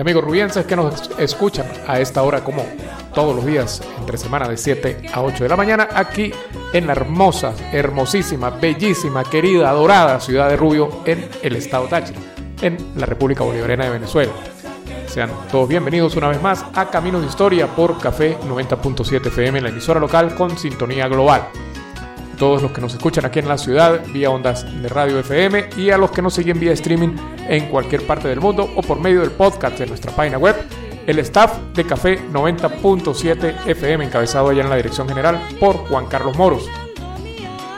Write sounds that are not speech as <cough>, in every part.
y amigos rubienses que nos escuchan a esta hora como todos los días, entre semana de 7 a 8 de la mañana, aquí en la hermosa, hermosísima, bellísima, querida, adorada ciudad de Rubio, en el estado Táchira, en la República Bolivariana de Venezuela. Sean todos bienvenidos una vez más a Camino de Historia por Café 90.7 FM, la emisora local con sintonía global todos los que nos escuchan aquí en la ciudad vía ondas de radio FM y a los que nos siguen vía streaming en cualquier parte del mundo o por medio del podcast de nuestra página web. El staff de Café 90.7 FM encabezado allá en la dirección general por Juan Carlos Moros.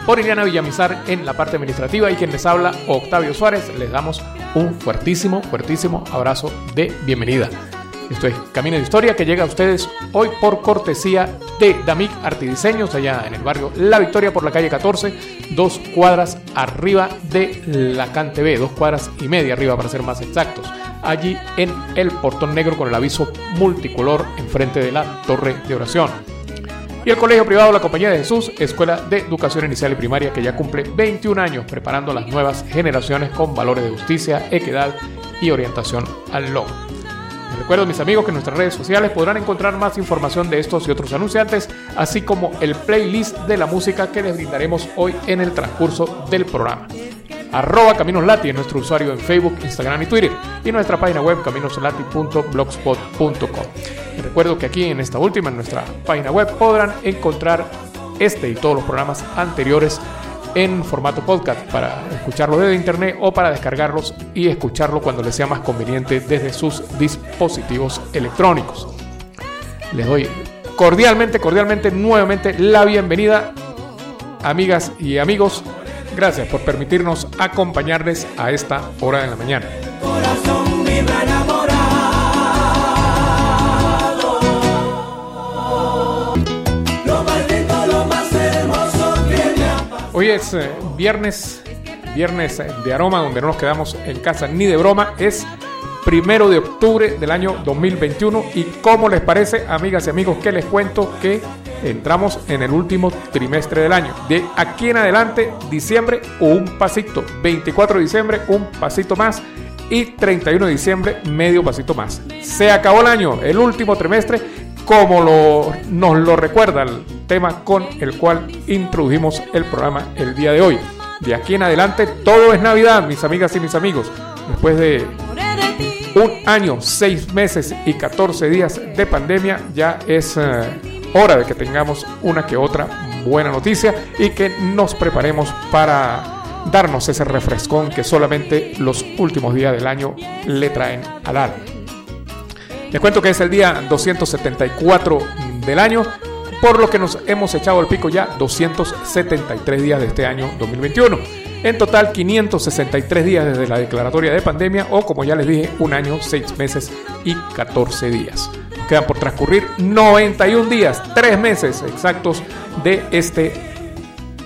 Por Iriana Villamizar en la parte administrativa y quien les habla Octavio Suárez, les damos un fuertísimo, fuertísimo abrazo de bienvenida. Esto es Camino de Historia que llega a ustedes hoy por cortesía de Damic Artidiseños, allá en el barrio La Victoria por la calle 14, dos cuadras arriba de la Cante B, dos cuadras y media arriba para ser más exactos. Allí en el portón negro con el aviso multicolor enfrente de la torre de oración. Y el colegio privado La Compañía de Jesús, escuela de educación inicial y primaria que ya cumple 21 años preparando a las nuevas generaciones con valores de justicia, equidad y orientación al logro recuerdo, mis amigos, que en nuestras redes sociales podrán encontrar más información de estos y otros anunciantes, así como el playlist de la música que les brindaremos hoy en el transcurso del programa. Arroba Caminos Lati en nuestro usuario en Facebook, Instagram y Twitter y nuestra página web caminoslati.blogspot.com. recuerdo que aquí en esta última, en nuestra página web, podrán encontrar este y todos los programas anteriores en formato podcast para escucharlo desde internet o para descargarlos y escucharlo cuando les sea más conveniente desde sus dispositivos electrónicos. Les doy cordialmente, cordialmente, nuevamente la bienvenida, amigas y amigos. Gracias por permitirnos acompañarles a esta hora de la mañana. Hoy es eh, viernes, viernes de aroma, donde no nos quedamos en casa ni de broma. Es primero de octubre del año 2021. ¿Y cómo les parece, amigas y amigos, que les cuento que entramos en el último trimestre del año? De aquí en adelante, diciembre, un pasito. 24 de diciembre, un pasito más. Y 31 de diciembre, medio pasito más. Se acabó el año, el último trimestre como nos lo recuerda el tema con el cual introdujimos el programa el día de hoy. De aquí en adelante todo es Navidad, mis amigas y mis amigos. Después de un año, seis meses y 14 días de pandemia, ya es eh, hora de que tengamos una que otra buena noticia y que nos preparemos para darnos ese refrescón que solamente los últimos días del año le traen al alma. Les cuento que es el día 274 del año, por lo que nos hemos echado el pico ya 273 días de este año 2021. En total, 563 días desde la declaratoria de pandemia o, como ya les dije, un año, 6 meses y 14 días. Nos quedan por transcurrir 91 días, 3 meses exactos de este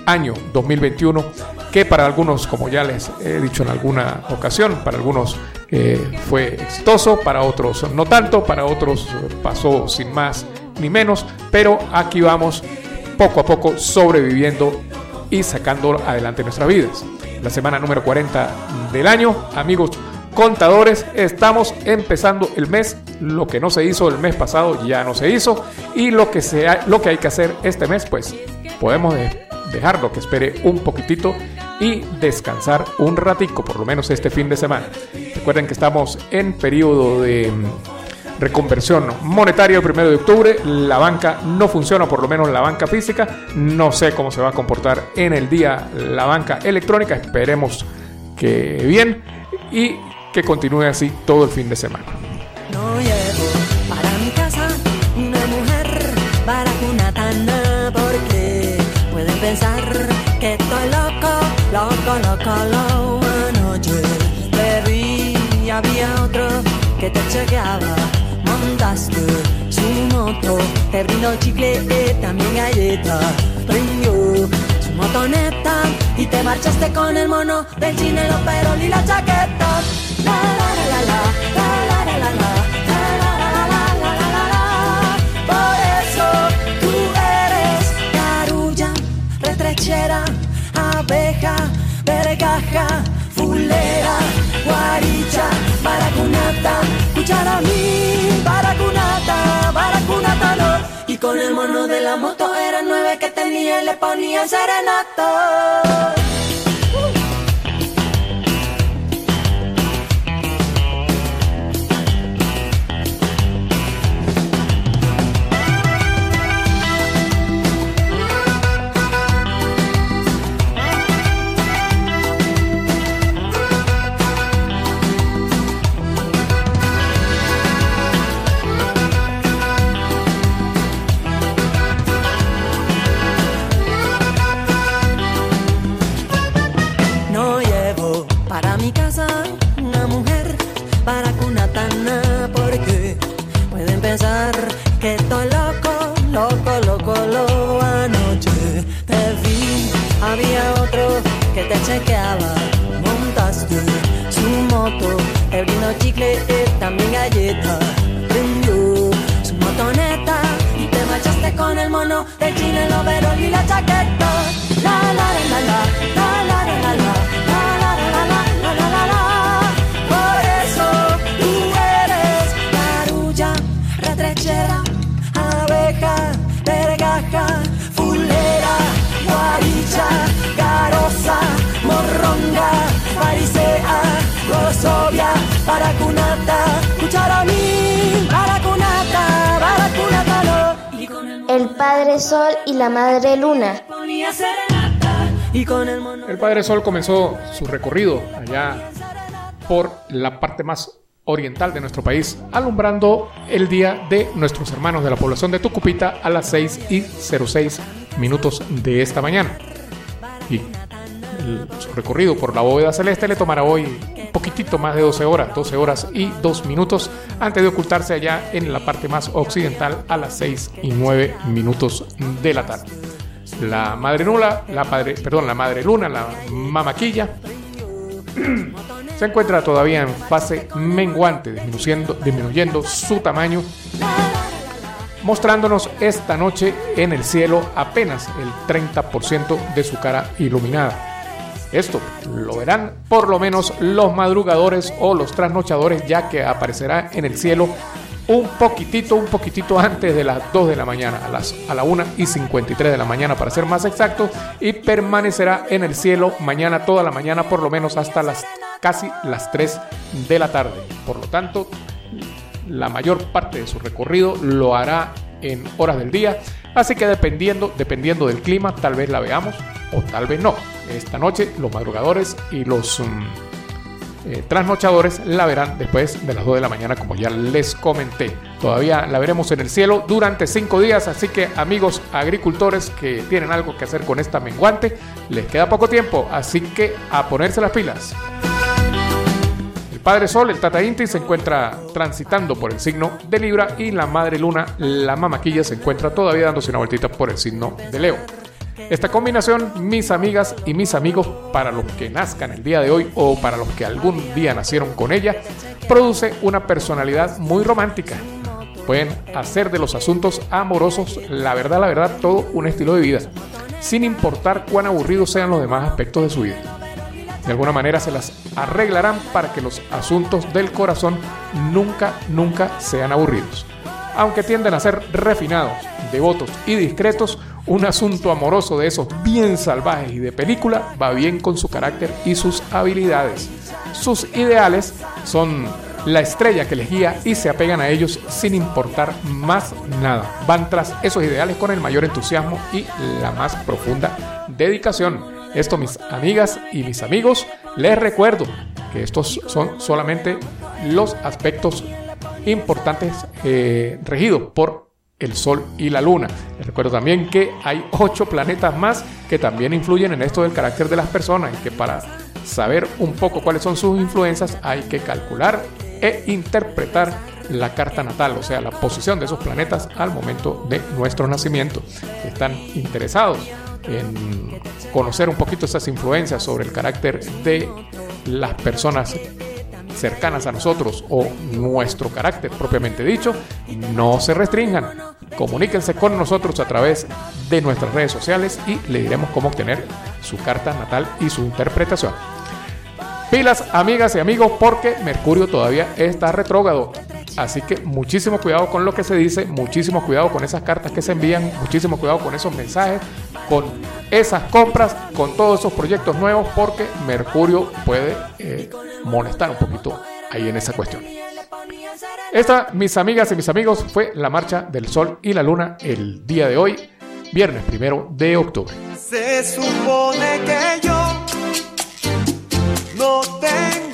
año 2021, que para algunos, como ya les he dicho en alguna ocasión, para algunos fue exitoso, para otros no tanto, para otros pasó sin más ni menos, pero aquí vamos poco a poco sobreviviendo y sacando adelante nuestras vidas. La semana número 40 del año, amigos contadores, estamos empezando el mes. Lo que no se hizo el mes pasado ya no se hizo y lo que, sea, lo que hay que hacer este mes, pues podemos dejarlo que espere un poquitito y descansar un ratico, por lo menos este fin de semana. Recuerden que estamos en periodo de mm, reconversión monetaria el primero de octubre. La banca no funciona, por lo menos la banca física. No sé cómo se va a comportar en el día la banca electrónica. Esperemos que bien y que continúe así todo el fin de semana. Pensar que estoy loco, loco, loco, loco. Anoche te vi, había otro que te chequeaba. Montaste su moto, te brindó chicle y también galleta. Prendió su motoneta y te marchaste con el mono del chinelo, pero ni la chaqueta. El mono de la moto eran nueve que tenía y le ponía serenato. El vino chicle, también galleta, prendió su motoneta y te marchaste con el mono de chile, el overol y la chaqueta. La la la la la la la la la la la la la la la la Por eso tú eres retrechera, abeja, El Padre Sol y la Madre Luna. El Padre Sol comenzó su recorrido allá por la parte más oriental de nuestro país, alumbrando el día de nuestros hermanos de la población de Tucupita a las 6 y 06 minutos de esta mañana. Y su recorrido por la bóveda celeste le tomará hoy un poquitito más de 12 horas, 12 horas y 2 minutos, antes de ocultarse allá en la parte más occidental a las 6 y 9 minutos de la tarde. La madre nula, la padre, perdón, la madre luna, la mamaquilla, <clears throat> se encuentra todavía en fase menguante, disminuyendo, disminuyendo su tamaño, mostrándonos esta noche en el cielo apenas el 30% de su cara iluminada. Esto lo verán por lo menos los madrugadores o los trasnochadores ya que aparecerá en el cielo un poquitito, un poquitito antes de las 2 de la mañana, a las a la 1 y 53 de la mañana para ser más exacto, y permanecerá en el cielo mañana toda la mañana, por lo menos hasta las casi las 3 de la tarde. Por lo tanto, la mayor parte de su recorrido lo hará en horas del día, así que dependiendo, dependiendo del clima, tal vez la veamos o tal vez no. Esta noche los madrugadores y los mm, eh, trasnochadores la verán después de las 2 de la mañana, como ya les comenté. Todavía la veremos en el cielo durante 5 días, así que amigos agricultores que tienen algo que hacer con esta menguante, les queda poco tiempo, así que a ponerse las pilas. El Padre Sol, el Tata Inti, se encuentra transitando por el signo de Libra y la Madre Luna, la Mamaquilla, se encuentra todavía dándose una vueltita por el signo de Leo. Esta combinación, mis amigas y mis amigos, para los que nazcan el día de hoy o para los que algún día nacieron con ella, produce una personalidad muy romántica. Pueden hacer de los asuntos amorosos, la verdad, la verdad, todo un estilo de vida, sin importar cuán aburridos sean los demás aspectos de su vida. De alguna manera se las arreglarán para que los asuntos del corazón nunca, nunca sean aburridos. Aunque tienden a ser refinados, devotos y discretos, un asunto amoroso de esos bien salvajes y de película va bien con su carácter y sus habilidades. Sus ideales son la estrella que les guía y se apegan a ellos sin importar más nada. Van tras esos ideales con el mayor entusiasmo y la más profunda dedicación. Esto mis amigas y mis amigos, les recuerdo que estos son solamente los aspectos importantes eh, regidos por el Sol y la Luna. Les recuerdo también que hay ocho planetas más que también influyen en esto del carácter de las personas y que para saber un poco cuáles son sus influencias hay que calcular e interpretar la carta natal, o sea, la posición de esos planetas al momento de nuestro nacimiento. Si están interesados en conocer un poquito esas influencias sobre el carácter de las personas cercanas a nosotros o nuestro carácter propiamente dicho, no se restringan. Comuníquense con nosotros a través de nuestras redes sociales y le diremos cómo obtener su carta natal y su interpretación. Pilas, amigas y amigos, porque Mercurio todavía está retrógrado. Así que muchísimo cuidado con lo que se dice, muchísimo cuidado con esas cartas que se envían, muchísimo cuidado con esos mensajes, con esas compras, con todos esos proyectos nuevos, porque Mercurio puede eh, molestar un poquito ahí en esa cuestión. Esta, mis amigas y mis amigos, fue la marcha del Sol y la Luna el día de hoy, viernes primero de octubre. Se supone que yo no tengo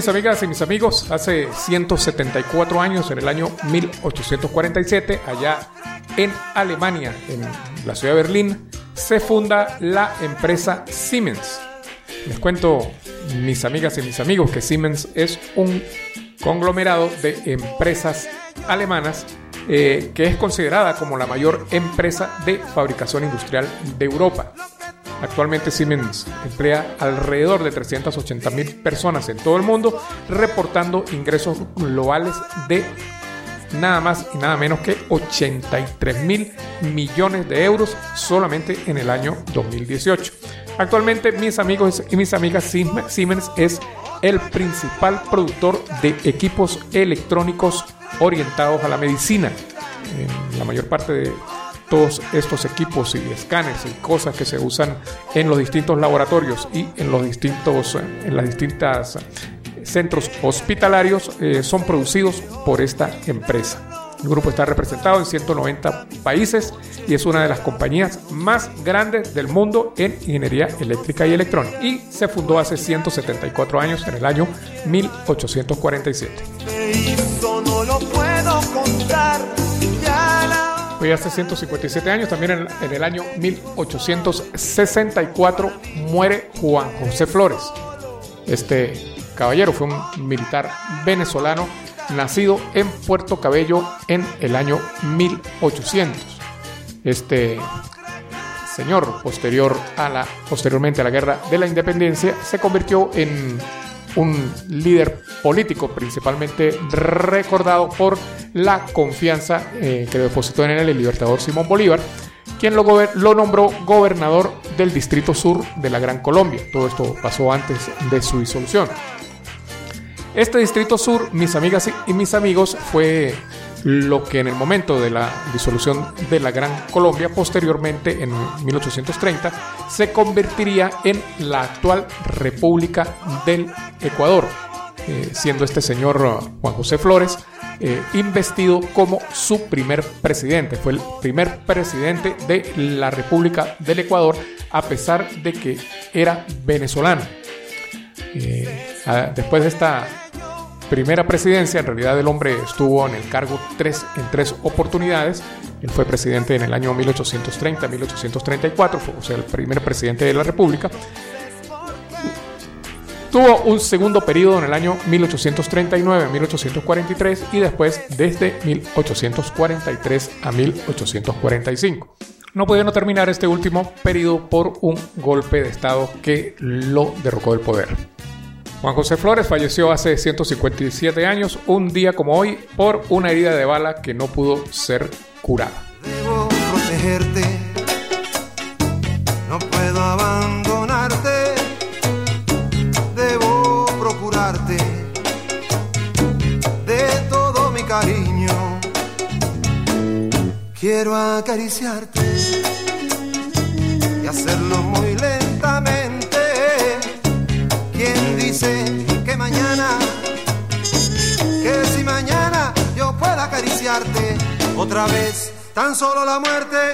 mis amigas y mis amigos, hace 174 años, en el año 1847, allá en Alemania, en la ciudad de Berlín, se funda la empresa Siemens. Les cuento, mis amigas y mis amigos, que Siemens es un conglomerado de empresas alemanas eh, que es considerada como la mayor empresa de fabricación industrial de Europa. Actualmente Siemens emplea alrededor de 380 mil personas en todo el mundo, reportando ingresos globales de nada más y nada menos que 83 mil millones de euros solamente en el año 2018. Actualmente mis amigos y mis amigas Siemens es el principal productor de equipos electrónicos orientados a la medicina. La mayor parte de todos estos equipos y escáneres y cosas que se usan en los distintos laboratorios y en los distintos en las distintas centros hospitalarios eh, son producidos por esta empresa. El grupo está representado en 190 países y es una de las compañías más grandes del mundo en ingeniería eléctrica y electrónica. Y se fundó hace 174 años, en el año 1847. Me hizo, no lo puedo contar. Hoy hace 157 años, también en, en el año 1864, muere Juan José Flores. Este caballero fue un militar venezolano nacido en Puerto Cabello en el año 1800. Este señor, posterior a la, posteriormente a la Guerra de la Independencia, se convirtió en un líder político, principalmente recordado por la confianza eh, que depositó en él el libertador Simón Bolívar, quien lo, lo, nombró gobernador del Distrito Sur de la Gran Colombia. Todo esto pasó antes de su disolución. Este Distrito Sur, mis amigas y mis amigos, fue lo que en el momento de la disolución de la Gran Colombia, posteriormente en 1830, se convertiría en la actual República del Ecuador, eh, siendo este señor Juan José Flores eh, investido como su primer presidente. Fue el primer presidente de la República del Ecuador, a pesar de que era venezolano. Eh, después de esta primera presidencia, en realidad el hombre estuvo en el cargo tres, en tres oportunidades. Él fue presidente en el año 1830-1834, fue o sea, el primer presidente de la República. Tuvo un segundo periodo en el año 1839-1843 y después desde 1843 a 1845. No pudieron terminar este último periodo por un golpe de Estado que lo derrocó del poder. Juan José Flores falleció hace 157 años, un día como hoy, por una herida de bala que no pudo ser curada. Debo protegerte, no puedo abandonarte, debo procurarte de todo mi cariño. Quiero acariciarte y hacerlo muy lentamente otra vez? Tan solo la muerte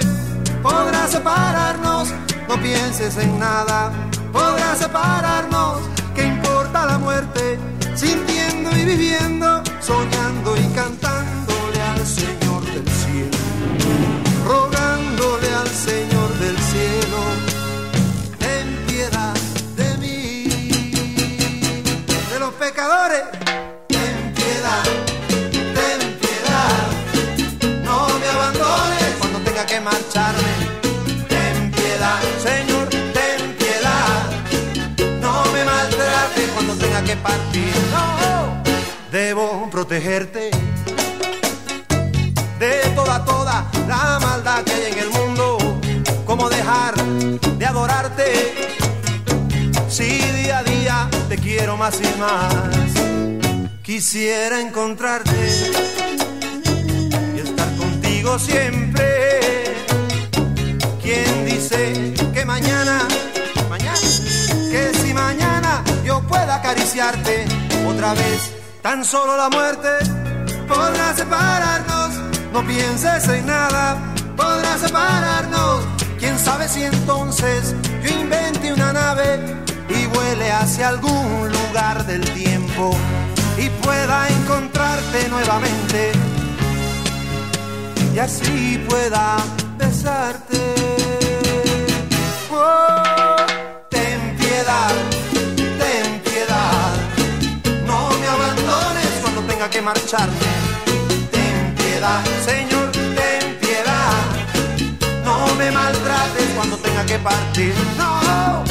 podrá separarnos. No pienses en nada, podrá separarnos. ¿Qué importa la muerte? Sintiendo y viviendo, soñando y cantándole protegerte de toda, toda la maldad que hay en el mundo. ¿Cómo dejar de adorarte? Si día a día te quiero más y más. Quisiera encontrarte y estar contigo siempre. ¿Quién dice que mañana, mañana, que si mañana yo pueda acariciarte otra vez? Tan solo la muerte podrá separarnos. No pienses en nada, podrá separarnos. Quién sabe si entonces yo invente una nave y vuele hacia algún lugar del tiempo y pueda encontrarte nuevamente y así pueda besarte. Oh, ten piedad, Ten piedad, Señor, ten piedad, no me maltrates cuando tenga que partir. No.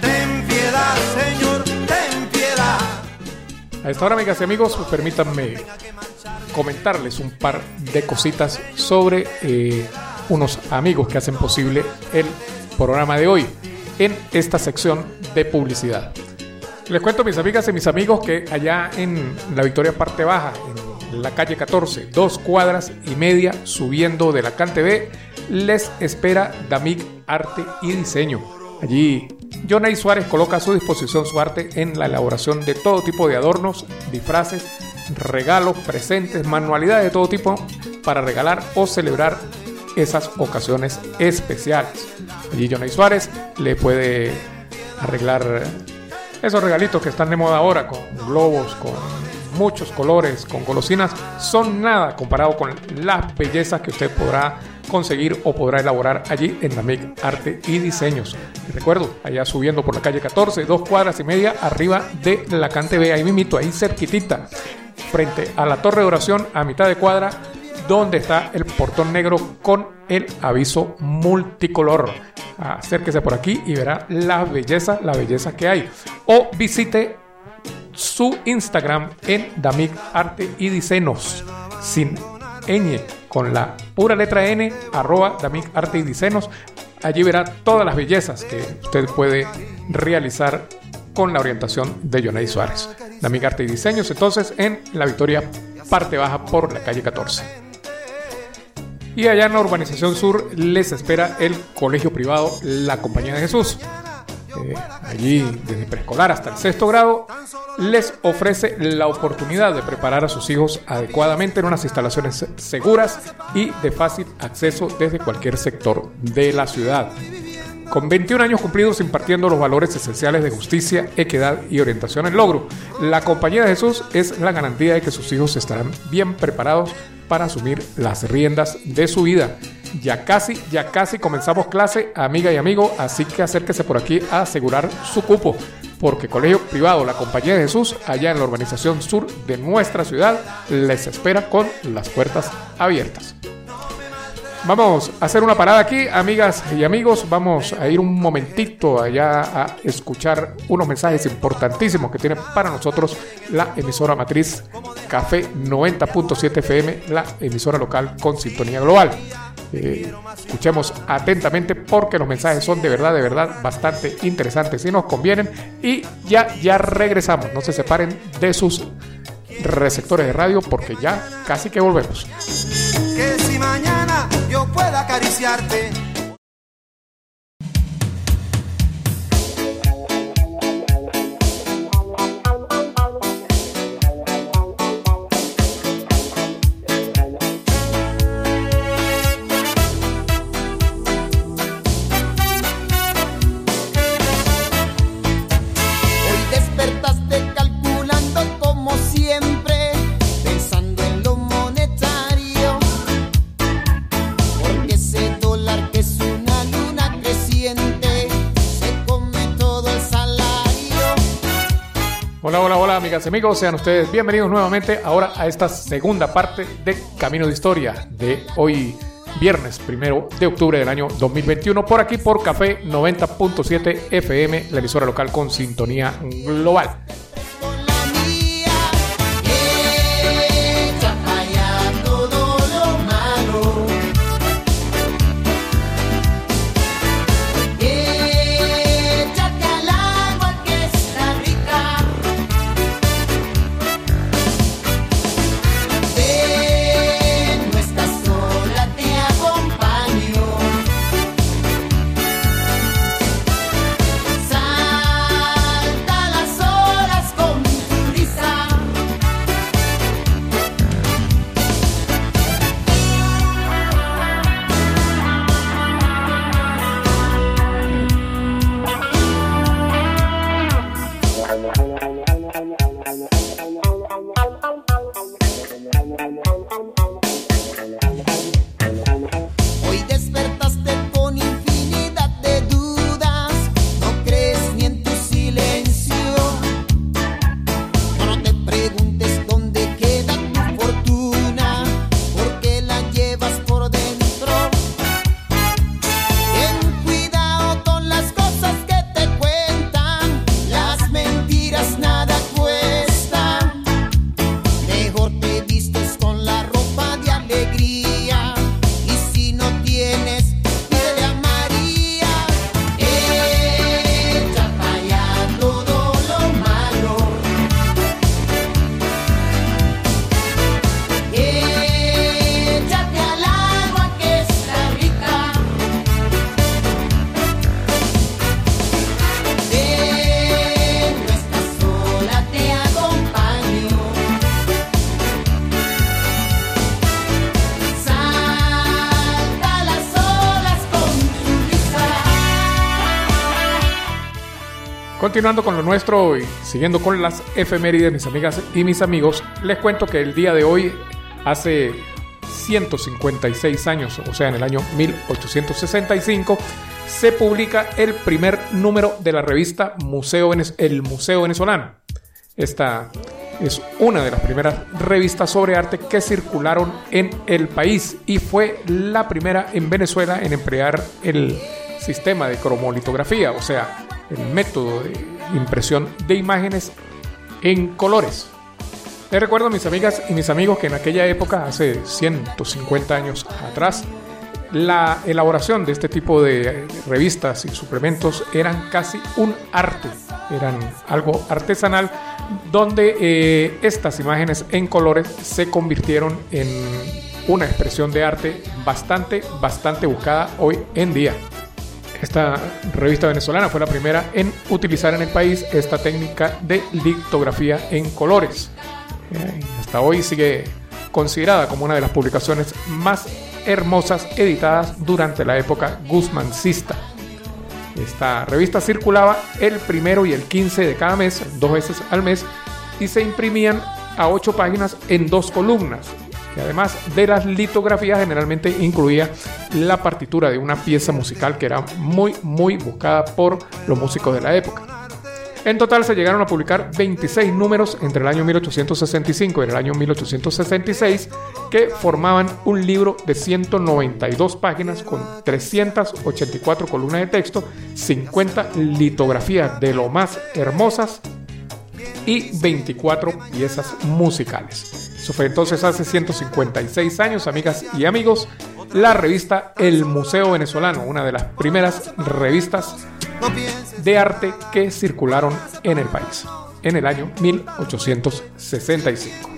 Ten piedad, Señor, ten piedad. A esta hora, amigas y amigos, permítanme comentarles un par de cositas sobre eh, unos amigos que hacen posible el programa de hoy en esta sección de publicidad. Les cuento, mis amigas y mis amigos, que allá en la Victoria Parte Baja, en la calle 14, dos cuadras y media subiendo de la Cante B, les espera Damic Arte y Diseño. Allí, Jonay Suárez coloca a su disposición su arte en la elaboración de todo tipo de adornos, disfraces, regalos, presentes, manualidades de todo tipo para regalar o celebrar esas ocasiones especiales. Allí Jonay Suárez le puede arreglar esos regalitos que están de moda ahora con globos, con muchos colores, con golosinas, son nada comparado con las bellezas que usted podrá conseguir o podrá elaborar allí en Damic Arte y Diseños. Recuerdo, allá subiendo por la calle 14, dos cuadras y media arriba de la Cante B, ahí mimito, ahí cerquitita, frente a la torre de oración a mitad de cuadra, donde está el portón negro con el aviso multicolor. Acérquese por aquí y verá la belleza, la belleza que hay. O visite su Instagram en Damic Arte y Diseños, sin con la pura letra N, arroba Damic Arte y Diseños. Allí verá todas las bellezas que usted puede realizar con la orientación de Yonay Suárez. Damic Arte y Diseños, entonces, en la Victoria, parte baja por la calle 14. Y allá en la urbanización sur les espera el colegio privado La Compañía de Jesús. Eh, allí, desde preescolar hasta el sexto grado, les ofrece la oportunidad de preparar a sus hijos adecuadamente en unas instalaciones seguras y de fácil acceso desde cualquier sector de la ciudad. Con 21 años cumplidos impartiendo los valores esenciales de justicia, equidad y orientación en logro, la Compañía de Jesús es la garantía de que sus hijos estarán bien preparados para asumir las riendas de su vida. Ya casi, ya casi comenzamos clase, amiga y amigo, así que acérquese por aquí a asegurar su cupo, porque Colegio Privado La Compañía de Jesús, allá en la urbanización sur de nuestra ciudad, les espera con las puertas abiertas. Vamos a hacer una parada aquí, amigas y amigos. Vamos a ir un momentito allá a escuchar unos mensajes importantísimos que tiene para nosotros la emisora matriz Café 90.7 FM, la emisora local con sintonía global. Eh, escuchemos atentamente porque los mensajes son de verdad, de verdad bastante interesantes y nos convienen. Y ya, ya regresamos. No se separen de sus receptores de radio porque ya casi que volvemos. Que si mañana yo pueda acariciarte amigos, sean ustedes bienvenidos nuevamente ahora a esta segunda parte de Camino de Historia de hoy viernes primero de octubre del año 2021 por aquí por Café 90.7 FM, la emisora local con sintonía global. Gracias. Continuando con lo nuestro y siguiendo con las efemérides, mis amigas y mis amigos, les cuento que el día de hoy, hace 156 años, o sea, en el año 1865, se publica el primer número de la revista Museo El Museo Venezolano. Esta es una de las primeras revistas sobre arte que circularon en el país y fue la primera en Venezuela en emplear el sistema de cromolitografía, o sea, el método de impresión de imágenes en colores. Les recuerdo a mis amigas y mis amigos que en aquella época, hace 150 años atrás, la elaboración de este tipo de revistas y suplementos eran casi un arte, eran algo artesanal, donde eh, estas imágenes en colores se convirtieron en una expresión de arte bastante, bastante buscada hoy en día. Esta revista venezolana fue la primera en utilizar en el país esta técnica de litografía en colores. Eh, hasta hoy sigue considerada como una de las publicaciones más hermosas editadas durante la época guzmancista. Esta revista circulaba el primero y el 15 de cada mes, dos veces al mes, y se imprimían a ocho páginas en dos columnas, además de las litografías generalmente incluía la partitura de una pieza musical que era muy muy buscada por los músicos de la época. En total se llegaron a publicar 26 números entre el año 1865 y el año 1866 que formaban un libro de 192 páginas con 384 columnas de texto, 50 litografías de lo más hermosas y 24 piezas musicales. Eso fue entonces hace 156 años, amigas y amigos, la revista El Museo Venezolano, una de las primeras revistas de arte que circularon en el país en el año 1865.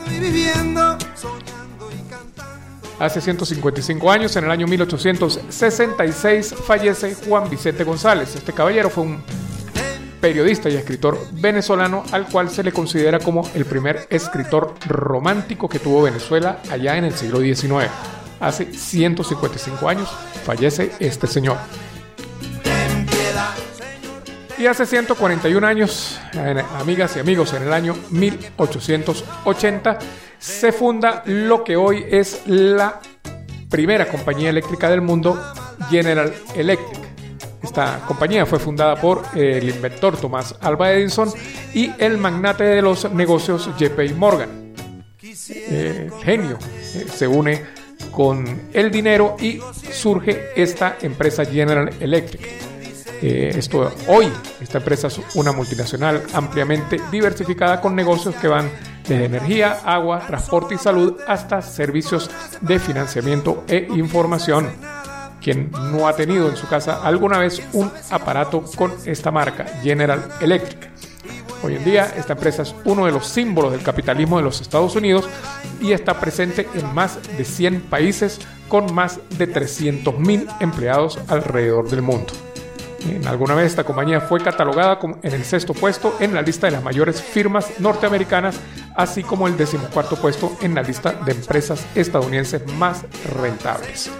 Hace 155 años, en el año 1866, fallece Juan Vicente González. Este caballero fue un periodista y escritor venezolano al cual se le considera como el primer escritor romántico que tuvo Venezuela allá en el siglo XIX. Hace 155 años fallece este señor. Y hace 141 años, amigas y amigos, en el año 1880, se funda lo que hoy es la primera compañía eléctrica del mundo, General Electric. Esta compañía fue fundada por el inventor Thomas Alva Edison y el magnate de los negocios JP Morgan. Eh, genio eh, se une con el dinero y surge esta empresa General Electric. Eh, esto hoy esta empresa es una multinacional ampliamente diversificada con negocios que van desde energía, agua, transporte y salud hasta servicios de financiamiento e información quien no ha tenido en su casa alguna vez un aparato con esta marca, General Electric. Hoy en día esta empresa es uno de los símbolos del capitalismo de los Estados Unidos y está presente en más de 100 países con más de 300.000 empleados alrededor del mundo. En alguna vez esta compañía fue catalogada en el sexto puesto en la lista de las mayores firmas norteamericanas, así como el decimocuarto puesto en la lista de empresas estadounidenses más rentables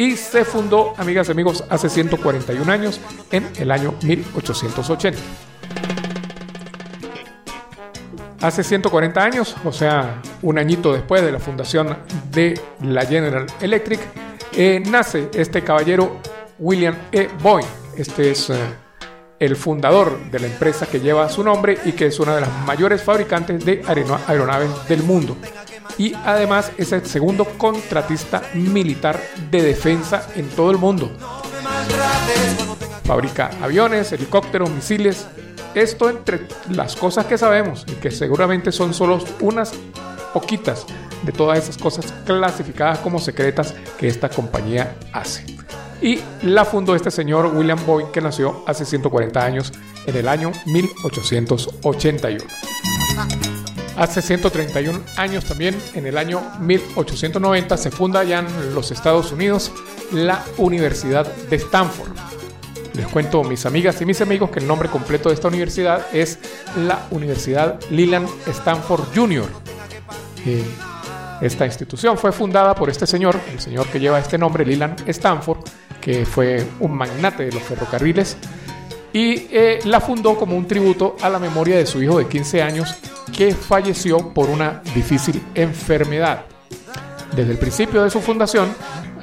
y se fundó, amigas y amigos, hace 141 años, en el año 1880. Hace 140 años, o sea, un añito después de la fundación de la General Electric, eh, nace este caballero William E. Boyd. Este es eh, el fundador de la empresa que lleva su nombre y que es una de las mayores fabricantes de aeronaves del mundo y además es el segundo contratista militar de defensa en todo el mundo. Fabrica aviones, helicópteros, misiles. Esto entre las cosas que sabemos y que seguramente son solo unas poquitas de todas esas cosas clasificadas como secretas que esta compañía hace. Y la fundó este señor William Boyd que nació hace 140 años en el año 1881. Hace 131 años también, en el año 1890, se funda ya en los Estados Unidos la Universidad de Stanford. Les cuento, mis amigas y mis amigos, que el nombre completo de esta universidad es la Universidad Leland Stanford Jr. Eh, esta institución fue fundada por este señor, el señor que lleva este nombre, Leland Stanford, que fue un magnate de los ferrocarriles, y eh, la fundó como un tributo a la memoria de su hijo de 15 años que falleció por una difícil enfermedad. Desde el principio de su fundación,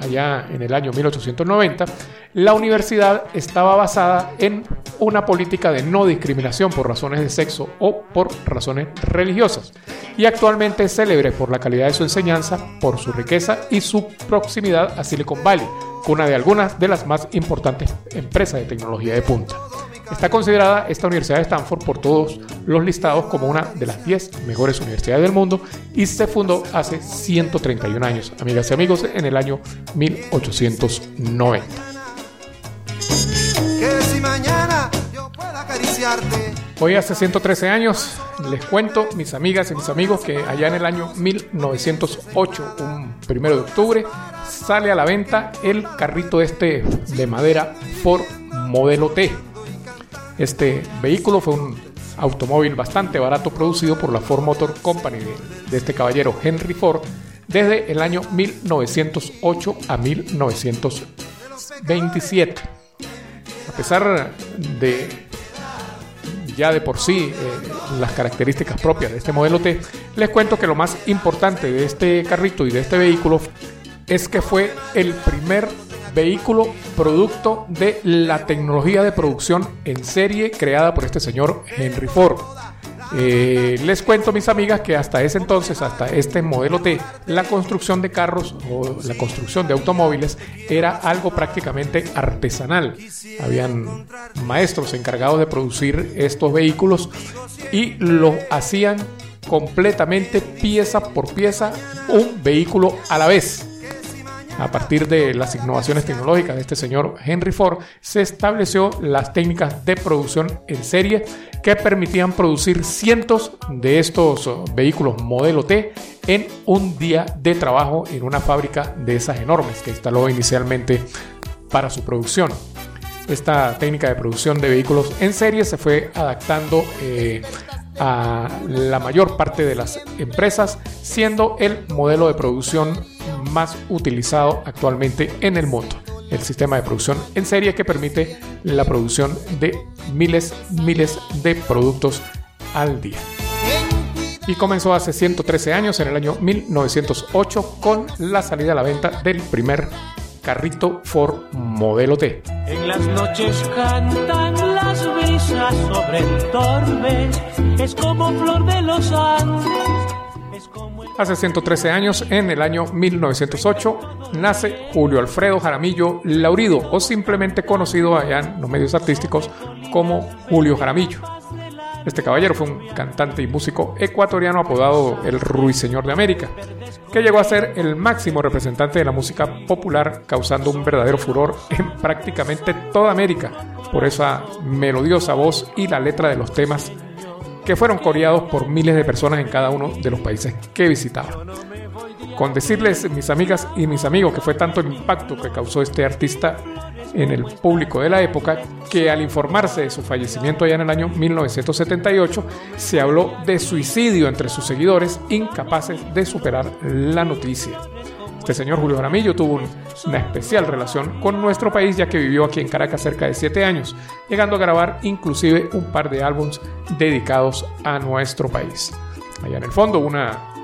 allá en el año 1890, la universidad estaba basada en una política de no discriminación por razones de sexo o por razones religiosas y actualmente es célebre por la calidad de su enseñanza, por su riqueza y su proximidad a Silicon Valley, una de algunas de las más importantes empresas de tecnología de punta. Está considerada esta Universidad de Stanford por todos los listados como una de las 10 mejores universidades del mundo y se fundó hace 131 años, amigas y amigos, en el año 1890. Hoy hace 113 años les cuento, mis amigas y mis amigos, que allá en el año 1908, un primero de octubre, sale a la venta el carrito este de madera Ford modelo T. Este vehículo fue un automóvil bastante barato producido por la Ford Motor Company de, este caballero Henry Ford desde el año 1908 a 1927. A pesar de ya de por sí eh, las características propias de este modelo T, les cuento que lo más importante de este carrito y de este vehículo es que fue el primer vehículo producto de la tecnología de producción en serie creada por este señor Henry Ford. Eh, les cuento, mis amigas, que hasta ese entonces, hasta este modelo T, la construcción de carros o la construcción de automóviles era algo prácticamente artesanal. Habían maestros encargados de producir estos vehículos y lo hacían completamente pieza por pieza, un vehículo a la vez a partir de las innovaciones tecnológicas de este señor Henry Ford, se estableció las técnicas de producción en serie que permitían producir cientos de estos vehículos modelo T en un día de trabajo en una fábrica de esas enormes que instaló inicialmente para su producción. Esta técnica de producción de vehículos en serie se fue adaptando eh, a la mayor parte de las empresas, siendo el modelo de producción más utilizado actualmente en el mundo. El sistema de producción en serie que permite la producción de miles, miles de productos al día. Y comenzó hace 113 años, en el año 1908, con la salida a la venta del primer carrito Ford Modelo T. En las noches cantan sobre el es como flor de los Hace 113 años, en el año 1908, nace Julio Alfredo Jaramillo Laurido, o simplemente conocido allá en los medios artísticos como Julio Jaramillo. Este caballero fue un cantante y músico ecuatoriano apodado el Ruiseñor de América, que llegó a ser el máximo representante de la música popular, causando un verdadero furor en prácticamente toda América por esa melodiosa voz y la letra de los temas que fueron coreados por miles de personas en cada uno de los países que visitaba. Con decirles, mis amigas y mis amigos, que fue tanto el impacto que causó este artista en el público de la época, que al informarse de su fallecimiento allá en el año 1978, se habló de suicidio entre sus seguidores, incapaces de superar la noticia. Este señor Julio Jaramillo tuvo una especial relación con nuestro país ya que vivió aquí en Caracas cerca de siete años, llegando a grabar inclusive un par de álbums dedicados a nuestro país. Allá en el fondo, una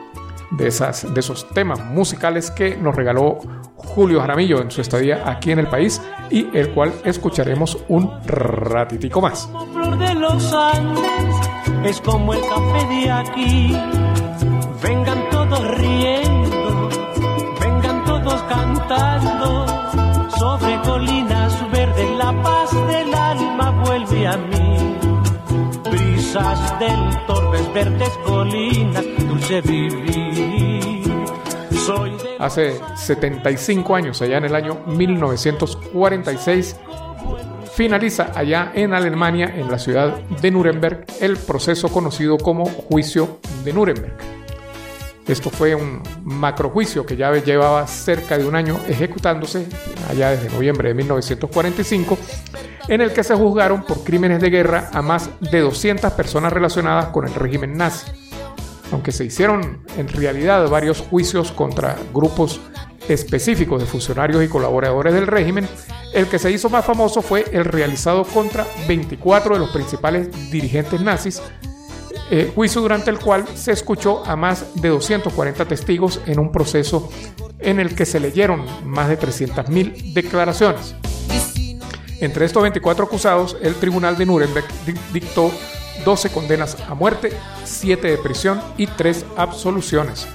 de, esas, de esos temas musicales que nos regaló Julio Jaramillo en su estadía aquí en el país y el cual escucharemos un ratitico más. es como el café de aquí, vengan todos riendo cantando sobre colinas verdes, la paz del alma vuelve a mí. Brisas del torbes, Hace 75 años, allá en el año 1946, finaliza allá en Alemania, en la ciudad de Nuremberg, el proceso conocido como Juicio de Nuremberg. Esto fue un macrojuicio que ya llevaba cerca de un año ejecutándose, allá desde noviembre de 1945, en el que se juzgaron por crímenes de guerra a más de 200 personas relacionadas con el régimen nazi. Aunque se hicieron en realidad varios juicios contra grupos específicos de funcionarios y colaboradores del régimen, el que se hizo más famoso fue el realizado contra 24 de los principales dirigentes nazis eh, juicio durante el cual se escuchó a más de 240 testigos en un proceso en el que se leyeron más de 300.000 declaraciones. Entre estos 24 acusados, el tribunal de Nuremberg dictó 12 condenas a muerte, 7 de prisión y 3 absoluciones.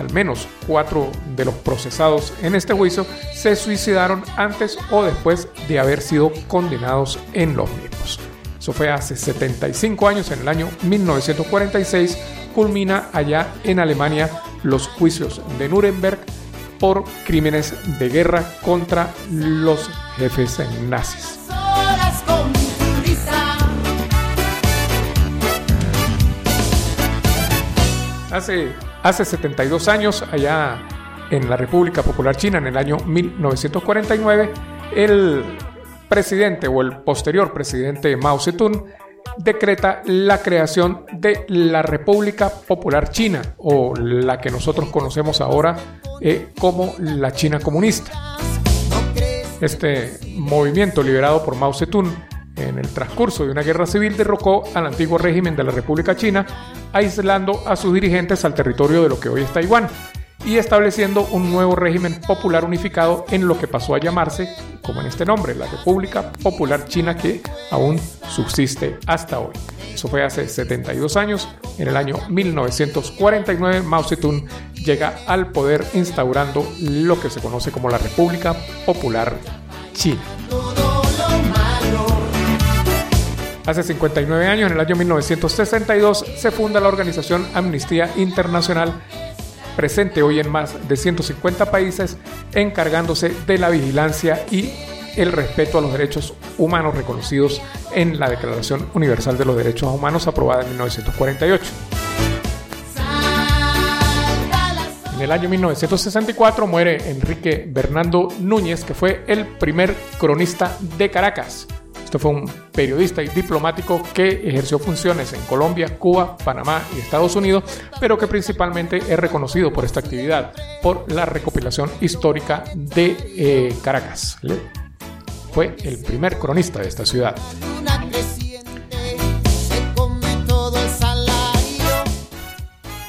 Al menos 4 de los procesados en este juicio se suicidaron antes o después de haber sido condenados en los mismos. Eso fue hace 75 años, en el año 1946, culmina allá en Alemania los juicios de Nuremberg por crímenes de guerra contra los jefes nazis. Hace, hace 72 años, allá en la República Popular China, en el año 1949, el presidente o el posterior presidente Mao Zedong decreta la creación de la República Popular China o la que nosotros conocemos ahora eh, como la China comunista. Este movimiento liderado por Mao Zedong en el transcurso de una guerra civil derrocó al antiguo régimen de la República China, aislando a sus dirigentes al territorio de lo que hoy es Taiwán y estableciendo un nuevo régimen popular unificado en lo que pasó a llamarse, como en este nombre, la República Popular China que aún subsiste hasta hoy. Eso fue hace 72 años. En el año 1949, Mao Zedong llega al poder instaurando lo que se conoce como la República Popular China. Hace 59 años, en el año 1962, se funda la organización Amnistía Internacional presente hoy en más de 150 países, encargándose de la vigilancia y el respeto a los derechos humanos reconocidos en la Declaración Universal de los Derechos Humanos aprobada en 1948. En el año 1964 muere Enrique Bernardo Núñez, que fue el primer cronista de Caracas. Este fue un periodista y diplomático que ejerció funciones en Colombia, Cuba, Panamá y Estados Unidos, pero que principalmente es reconocido por esta actividad, por la recopilación histórica de eh, Caracas. Fue el primer cronista de esta ciudad.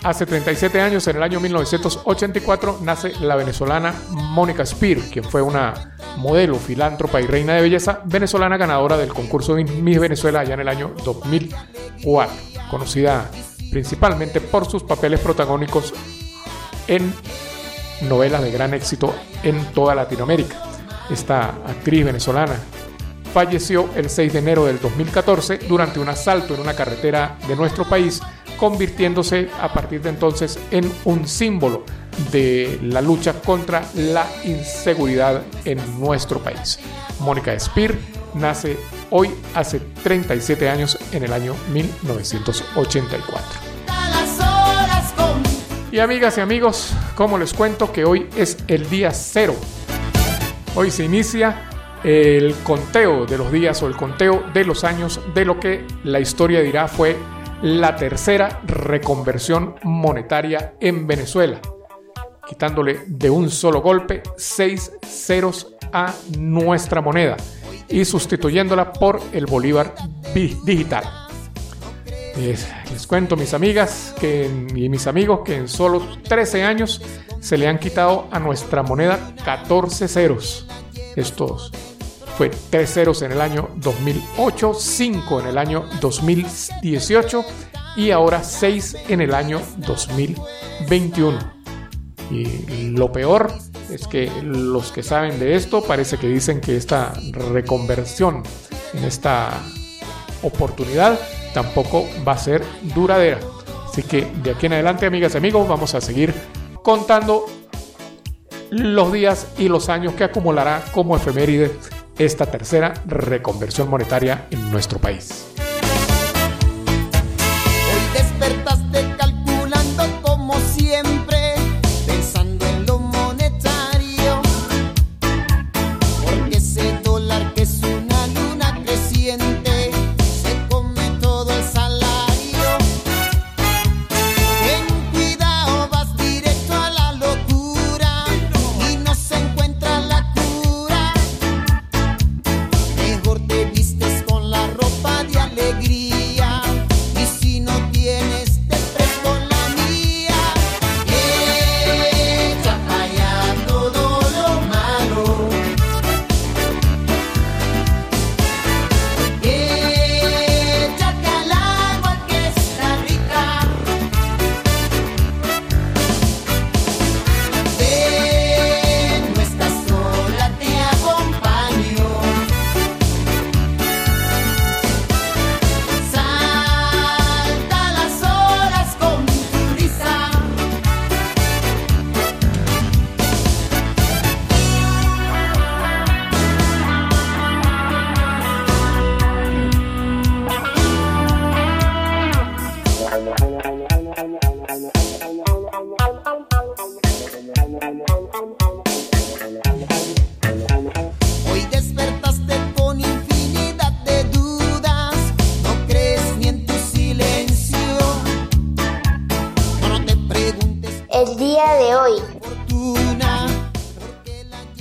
Hace 37 años, en el año 1984, nace la venezolana Mónica Spear, quien fue una modelo, filántropa y reina de belleza venezolana ganadora del concurso Miss Venezuela allá en el año 2004, conocida principalmente por sus papeles protagónicos en novelas de gran éxito en toda Latinoamérica. Esta actriz venezolana falleció el 6 de enero del 2014 durante un asalto en una carretera de nuestro país, convirtiéndose a partir de entonces en un símbolo de la lucha contra la inseguridad en nuestro país. Mónica Spear nace hoy hace 37 años en el año 1984. Y amigas y amigos, como les cuento que hoy es el día cero. Hoy se inicia el conteo de los días o el conteo de los años de lo que la historia dirá fue la tercera reconversión monetaria en Venezuela quitándole de un solo golpe seis ceros a nuestra moneda y sustituyéndola por el bolívar digital. Les, cuento mis amigas y mis amigos que en solo 13 años se le han quitado a nuestra moneda 14 ceros. Estos fue 3 ceros en el año 2008, 5 en el año 2018 y ahora 6 en el año 2021. Y lo peor es que los que saben de esto parece que dicen que esta reconversión en esta oportunidad tampoco va a ser duradera. Así que de aquí en adelante, amigas y amigos, vamos a seguir contando los días y los años que acumulará como efeméride esta tercera reconversión monetaria en nuestro país.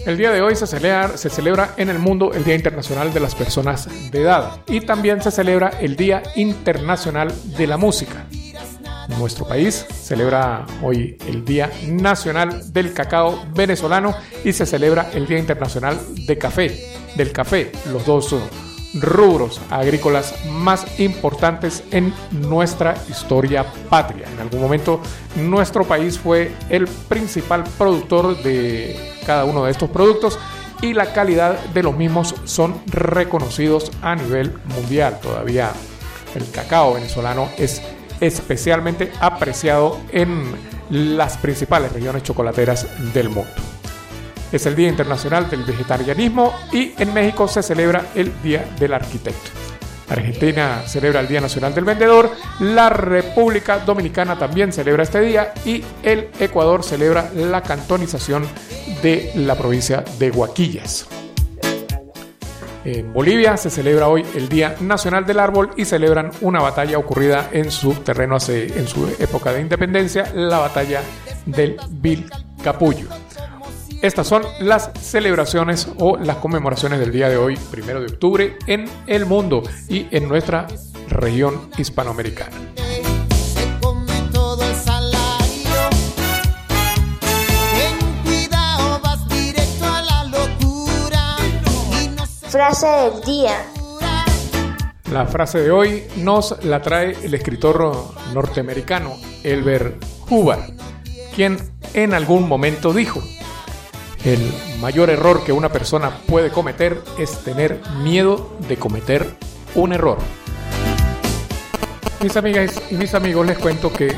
El día de hoy se celebra, en el mundo el Día Internacional de las Personas de Edad y también se celebra el Día Internacional de la Música. Nuestro país celebra hoy el Día Nacional del Cacao Venezolano y se celebra el Día Internacional de Café, del café, los dos rubros agrícolas más importantes en nuestra historia patria. En algún momento nuestro país fue el principal productor de cada uno de estos productos y la calidad de los mismos son reconocidos a nivel mundial. Todavía el cacao venezolano es especialmente apreciado en las principales regiones chocolateras del mundo es el Día Internacional del Vegetarianismo y en México se celebra el Día del Arquitecto. Argentina celebra el Día Nacional del Vendedor, la República Dominicana también celebra este día y el Ecuador celebra la cantonización de la provincia de Huaquillas. En Bolivia se celebra hoy el Día Nacional del Árbol y celebran una batalla ocurrida en su terreno hace, en su época de independencia, la batalla del Vilcapullo. Estas son las celebraciones o las conmemoraciones del día de hoy, primero de octubre, en el mundo y en nuestra región hispanoamericana. Frase del día. La frase de hoy nos la trae el escritor norteamericano Elbert Hubbard, quien en algún momento dijo, el mayor error que una persona puede cometer es tener miedo de cometer un error. Mis amigas y mis amigos, les cuento que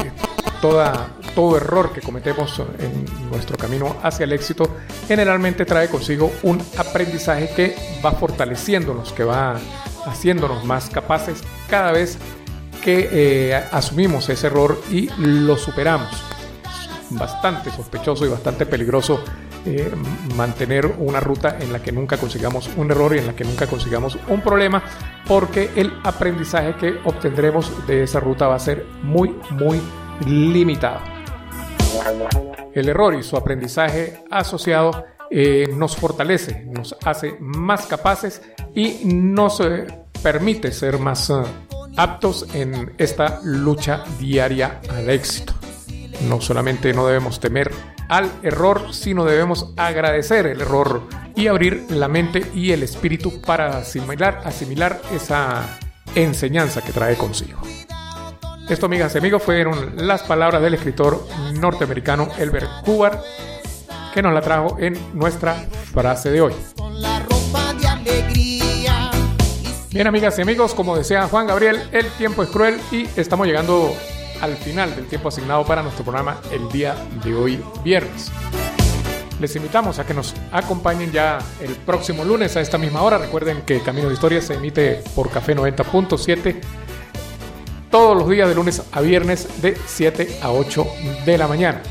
toda, todo error que cometemos en nuestro camino hacia el éxito generalmente trae consigo un aprendizaje que va fortaleciéndonos, que va haciéndonos más capaces cada vez que eh, asumimos ese error y lo superamos. Bastante sospechoso y bastante peligroso eh, mantener una ruta en la que nunca consigamos un error y en la que nunca consigamos un problema, porque el aprendizaje que obtendremos de esa ruta va a ser muy, muy limitado. El error y su aprendizaje asociado eh, nos fortalece, nos hace más capaces y nos eh, permite ser más aptos en esta lucha diaria al éxito. No solamente no debemos temer al error, sino debemos agradecer el error y abrir la mente y el espíritu para asimilar, asimilar esa enseñanza que trae consigo. Esto, amigas y amigos, fueron las palabras del escritor norteamericano Elbert Hubbard, que nos la trajo en nuestra frase de hoy. Bien, amigas y amigos, como decía Juan Gabriel, el tiempo es cruel y estamos llegando al final del tiempo asignado para nuestro programa el día de hoy viernes. Les invitamos a que nos acompañen ya el próximo lunes a esta misma hora. Recuerden que Camino de Historia se emite por Café 90.7 todos los días de lunes a viernes de 7 a 8 de la mañana.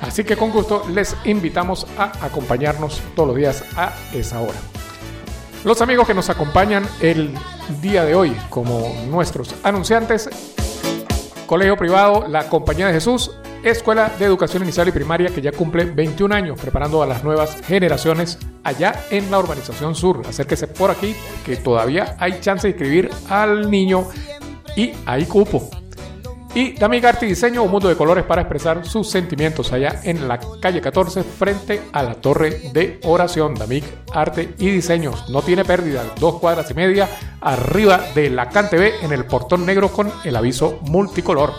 Así que con gusto les invitamos a acompañarnos todos los días a esa hora. Los amigos que nos acompañan el día de hoy como nuestros anunciantes Colegio privado La Compañía de Jesús, escuela de educación inicial y primaria que ya cumple 21 años preparando a las nuevas generaciones allá en la urbanización sur. Acérquese por aquí que todavía hay chance de inscribir al niño y hay cupo. Y Damig Arte y Diseño, un mundo de colores para expresar sus sentimientos allá en la calle 14 frente a la torre de oración. Damig Arte y Diseños. No tiene pérdida, dos cuadras y media arriba de la CanTV en el portón negro con el aviso multicolor.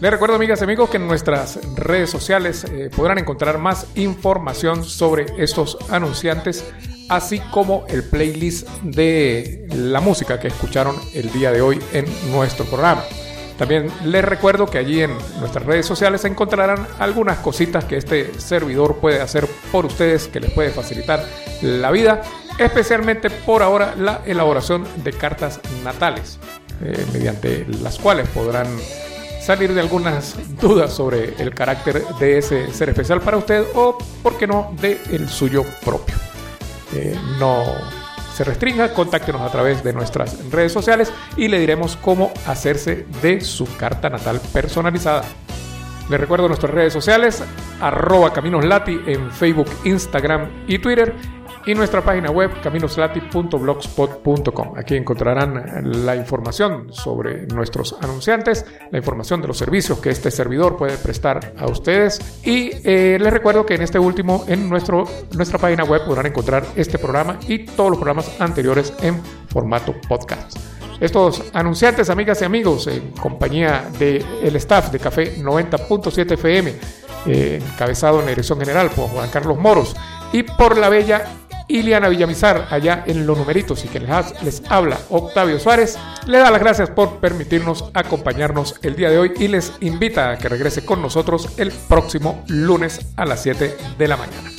Les recuerdo, amigas y amigos, que en nuestras redes sociales eh, podrán encontrar más información sobre estos anunciantes, así como el playlist de la música que escucharon el día de hoy en nuestro programa. También les recuerdo que allí en nuestras redes sociales encontrarán algunas cositas que este servidor puede hacer por ustedes, que les puede facilitar la vida, especialmente por ahora la elaboración de cartas natales, eh, mediante las cuales podrán salir de algunas dudas sobre el carácter de ese ser especial para usted o, por qué no, de el suyo propio. Eh, no se restrinja, contáctenos a través de nuestras redes sociales y le diremos cómo hacerse de su carta natal personalizada. Les recuerdo nuestras redes sociales, arroba caminoslati en Facebook, Instagram y Twitter y nuestra página web caminoslati.blogspot.com. Aquí encontrarán la información sobre nuestros anunciantes, la información de los servicios que este servidor puede prestar a ustedes y eh, les recuerdo que en este último, en nuestro, nuestra página web podrán encontrar este programa y todos los programas anteriores en formato podcast. Estos anunciantes, amigas y amigos, en compañía del el staff de Café 90.7 FM, eh, encabezado en la dirección general por Juan Carlos Moros y por la bella Iliana Villamizar, allá en Los Numeritos, y que les, les habla Octavio Suárez, le da las gracias por permitirnos acompañarnos el día de hoy y les invita a que regrese con nosotros el próximo lunes a las 7 de la mañana.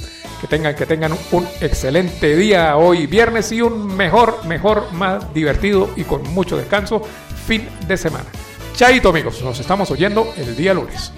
Que tengan, que tengan un excelente día hoy viernes y un mejor, mejor, más divertido y con mucho descanso fin de semana. Chaito amigos, nos estamos oyendo el día lunes.